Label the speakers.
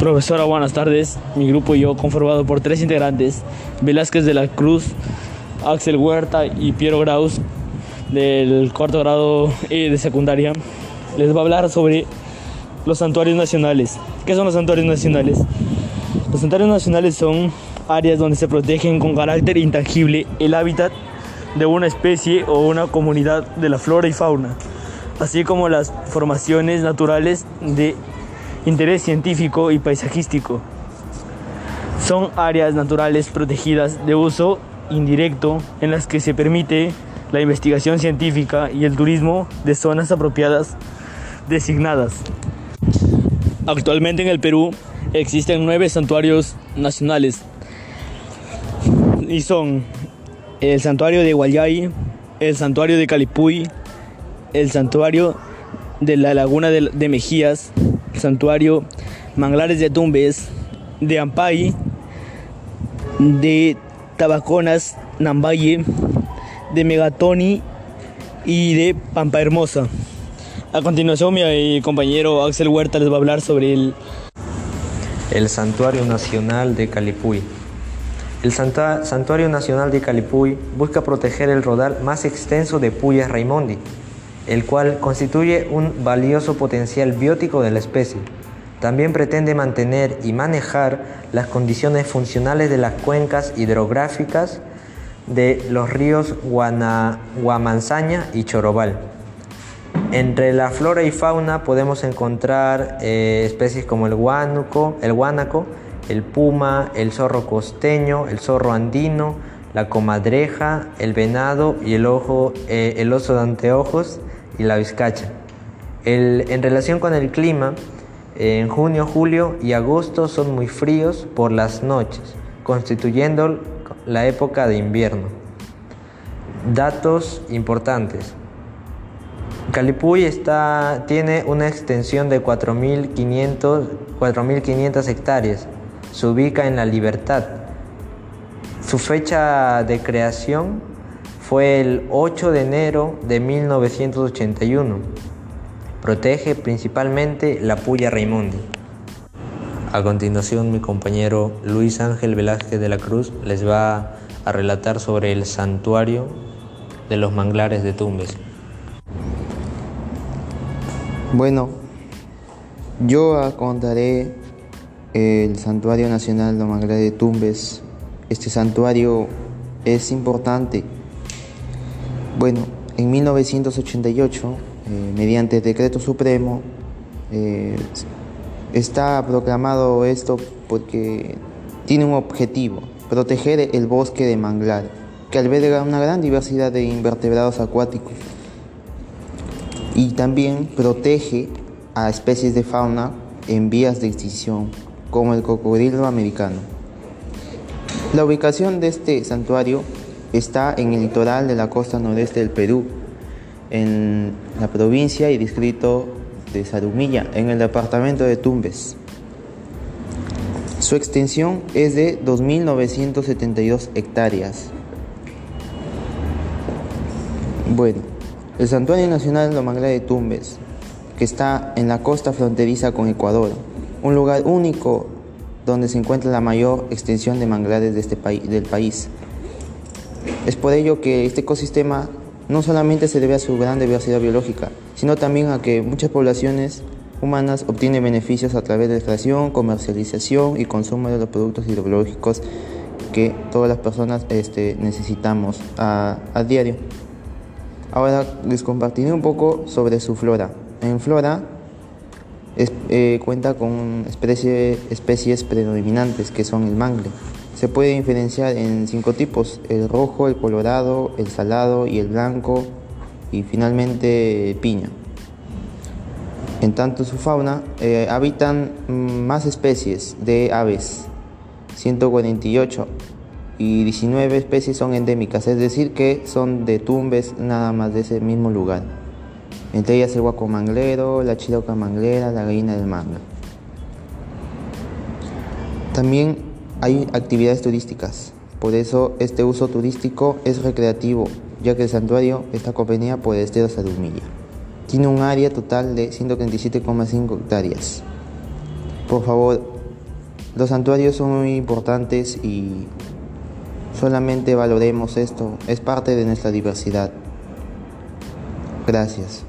Speaker 1: Profesora, buenas tardes. Mi grupo y yo, conformado por tres integrantes, Velázquez de la Cruz, Axel Huerta y Piero Graus, del cuarto grado E de secundaria, les va a hablar sobre los santuarios nacionales. ¿Qué son los santuarios nacionales? Los santuarios nacionales son áreas donde se protegen con carácter intangible el hábitat de una especie o una comunidad de la flora y fauna, así como las formaciones naturales de interés científico y paisajístico. Son áreas naturales protegidas de uso indirecto en las que se permite la investigación científica y el turismo de zonas apropiadas designadas. Actualmente en el Perú existen nueve santuarios nacionales y son el santuario de Guayay, el santuario de Calipuy, el santuario de la laguna de, Mejías, santuario Manglares de Tumbes, de Ampay, de Tabaconas, Nambaye, de Megatoni y de Pampa Hermosa. A continuación mi eh, compañero Axel Huerta les va a hablar sobre el...
Speaker 2: El Santuario Nacional de Calipuy. El Santuario Nacional de Calipuy busca proteger el rodal más extenso de Puyas Raimondi, el cual constituye un valioso potencial biótico de la especie. También pretende mantener y manejar las condiciones funcionales de las cuencas hidrográficas de los ríos Guamanzaña y Chorobal. Entre la flora y fauna podemos encontrar eh, especies como el guánuco, el guánaco, el puma, el zorro costeño, el zorro andino, la comadreja, el venado y el, ojo, eh, el oso de anteojos, y la vizcacha. en relación con el clima, en junio, julio y agosto son muy fríos por las noches, constituyendo la época de invierno. Datos importantes. Calipuy está, tiene una extensión de 4.500 hectáreas. Se ubica en La Libertad. Su fecha de creación fue el 8 de enero de 1981. Protege principalmente la Puya Raimondi. A continuación, mi compañero Luis Ángel Velázquez de la Cruz les va a relatar sobre el santuario de los manglares de Tumbes.
Speaker 3: Bueno, yo contaré el Santuario Nacional de los Manglares de Tumbes. Este santuario es importante bueno, en 1988, eh, mediante decreto supremo, eh, está proclamado esto porque tiene un objetivo, proteger el bosque de manglar, que alberga una gran diversidad de invertebrados acuáticos y también protege a especies de fauna en vías de extinción, como el cocodrilo americano. La ubicación de este santuario Está en el litoral de la costa noreste del Perú, en la provincia y distrito de Sarumilla, en el departamento de Tumbes. Su extensión es de 2.972 hectáreas. Bueno, el Santuario Nacional de Manglares de Tumbes, que está en la costa fronteriza con Ecuador, un lugar único donde se encuentra la mayor extensión de manglares de este del país. Es por ello que este ecosistema no solamente se debe a su gran diversidad biológica, sino también a que muchas poblaciones humanas obtienen beneficios a través de la creación, comercialización y consumo de los productos hidrológicos que todas las personas este, necesitamos a, diario. Ahora les compartiré un poco sobre su flora. En flora eh, cuenta con especies predominantes que son el mangle, se puede diferenciar en cinco tipos, el rojo, el colorado, el salado y el blanco y finalmente piña. En tanto su fauna eh, habitan más especies de aves, 148 y 19 especies son endémicas, es decir que son de tumbes nada más de ese mismo lugar. Entre ellas el guaco manglero, la chiroca manglera, la gallina del manga. También hay actividades turísticas. Por eso este uso turístico es recreativo, ya que el santuario está convenido por el Estero Sadumilla. Tiene un área total de 137,5 hectáreas. Por favor, Los santuarios son muy importantes y solamente valoremos esto, es parte de nuestra diversidad. Gracias.